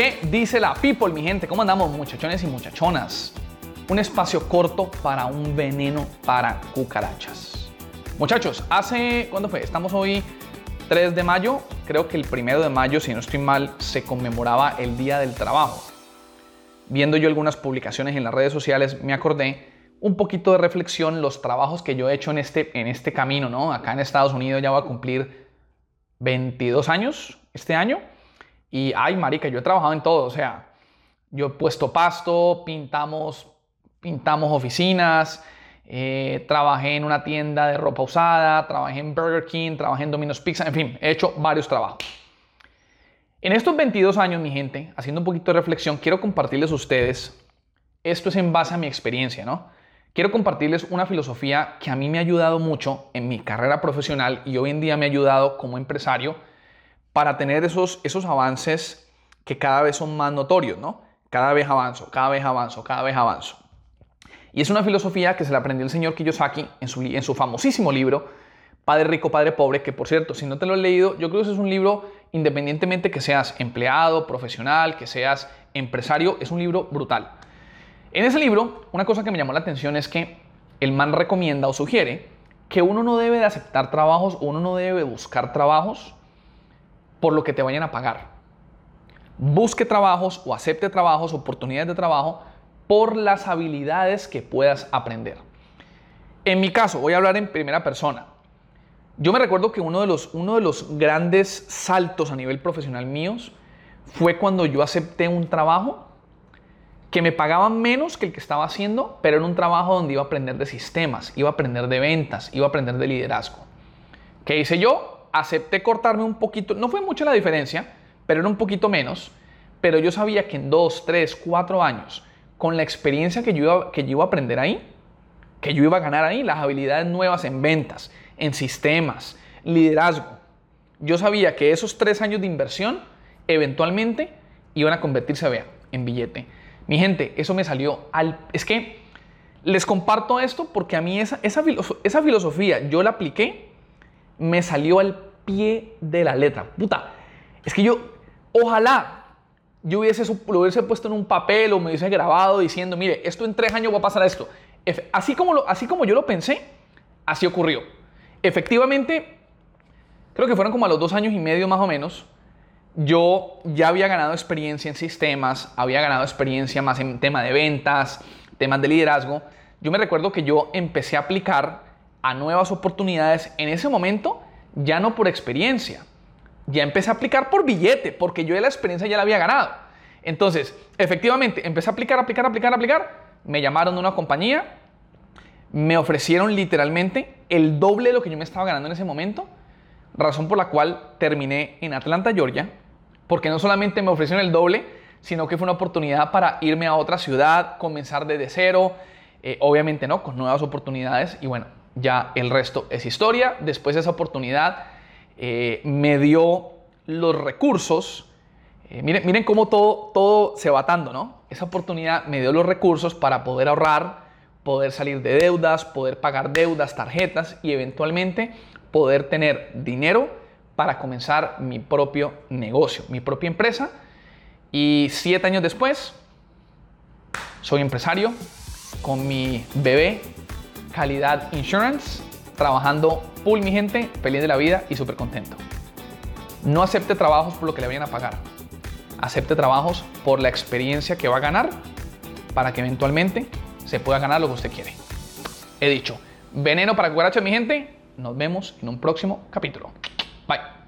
¿Qué dice la people, mi gente? ¿Cómo andamos, muchachones y muchachonas? Un espacio corto para un veneno para cucarachas. Muchachos, hace, ¿cuándo fue? Estamos hoy 3 de mayo. Creo que el primero de mayo, si no estoy mal, se conmemoraba el Día del Trabajo. Viendo yo algunas publicaciones en las redes sociales, me acordé un poquito de reflexión los trabajos que yo he hecho en este, en este camino, ¿no? Acá en Estados Unidos ya va a cumplir 22 años este año. Y, ay, marica, yo he trabajado en todo. O sea, yo he puesto pasto, pintamos, pintamos oficinas, eh, trabajé en una tienda de ropa usada, trabajé en Burger King, trabajé en Domino's Pizza, en fin, he hecho varios trabajos. En estos 22 años, mi gente, haciendo un poquito de reflexión, quiero compartirles a ustedes, esto es en base a mi experiencia, ¿no? Quiero compartirles una filosofía que a mí me ha ayudado mucho en mi carrera profesional y hoy en día me ha ayudado como empresario para tener esos, esos avances que cada vez son más notorios, ¿no? Cada vez avanzo, cada vez avanzo, cada vez avanzo. Y es una filosofía que se la aprendió el señor Kiyosaki en su, en su famosísimo libro, Padre Rico, Padre Pobre, que por cierto, si no te lo he leído, yo creo que es un libro, independientemente que seas empleado, profesional, que seas empresario, es un libro brutal. En ese libro, una cosa que me llamó la atención es que el man recomienda o sugiere que uno no debe de aceptar trabajos, uno no debe buscar trabajos por lo que te vayan a pagar. Busque trabajos o acepte trabajos, oportunidades de trabajo por las habilidades que puedas aprender. En mi caso, voy a hablar en primera persona. Yo me recuerdo que uno de los, uno de los grandes saltos a nivel profesional míos fue cuando yo acepté un trabajo que me pagaban menos que el que estaba haciendo, pero era un trabajo donde iba a aprender de sistemas, iba a aprender de ventas, iba a aprender de liderazgo. ¿Qué hice yo? Acepté cortarme un poquito, no fue mucha la diferencia, pero era un poquito menos, pero yo sabía que en dos, tres, cuatro años, con la experiencia que yo, iba, que yo iba a aprender ahí, que yo iba a ganar ahí, las habilidades nuevas en ventas, en sistemas, liderazgo, yo sabía que esos tres años de inversión eventualmente iban a convertirse, vea, en billete. Mi gente, eso me salió al... Es que les comparto esto porque a mí esa, esa, esa filosofía yo la apliqué, me salió al de la letra. Puta, es que yo, ojalá yo hubiese, lo hubiese puesto en un papel o me hubiese grabado diciendo, mire, esto en tres años va a pasar esto. Así como, así como yo lo pensé, así ocurrió. Efectivamente, creo que fueron como a los dos años y medio más o menos, yo ya había ganado experiencia en sistemas, había ganado experiencia más en tema de ventas, temas de liderazgo. Yo me recuerdo que yo empecé a aplicar a nuevas oportunidades en ese momento, ya no por experiencia, ya empecé a aplicar por billete, porque yo de la experiencia ya la había ganado. Entonces, efectivamente, empecé a aplicar, aplicar, aplicar, aplicar. Me llamaron de una compañía, me ofrecieron literalmente el doble de lo que yo me estaba ganando en ese momento, razón por la cual terminé en Atlanta, Georgia, porque no solamente me ofrecieron el doble, sino que fue una oportunidad para irme a otra ciudad, comenzar desde cero, eh, obviamente no, con nuevas oportunidades y bueno, ya el resto es historia. Después esa oportunidad eh, me dio los recursos, eh, miren, miren cómo todo, todo se va atando, ¿no? Esa oportunidad me dio los recursos para poder ahorrar, poder salir de deudas, poder pagar deudas, tarjetas y eventualmente poder tener dinero para comenzar mi propio negocio, mi propia empresa. Y siete años después, soy empresario con mi bebé Calidad Insurance, trabajando full mi gente, feliz de la vida y súper contento. No acepte trabajos por lo que le vayan a pagar. Acepte trabajos por la experiencia que va a ganar para que eventualmente se pueda ganar lo que usted quiere. He dicho, veneno para cucarachas mi gente. Nos vemos en un próximo capítulo. Bye.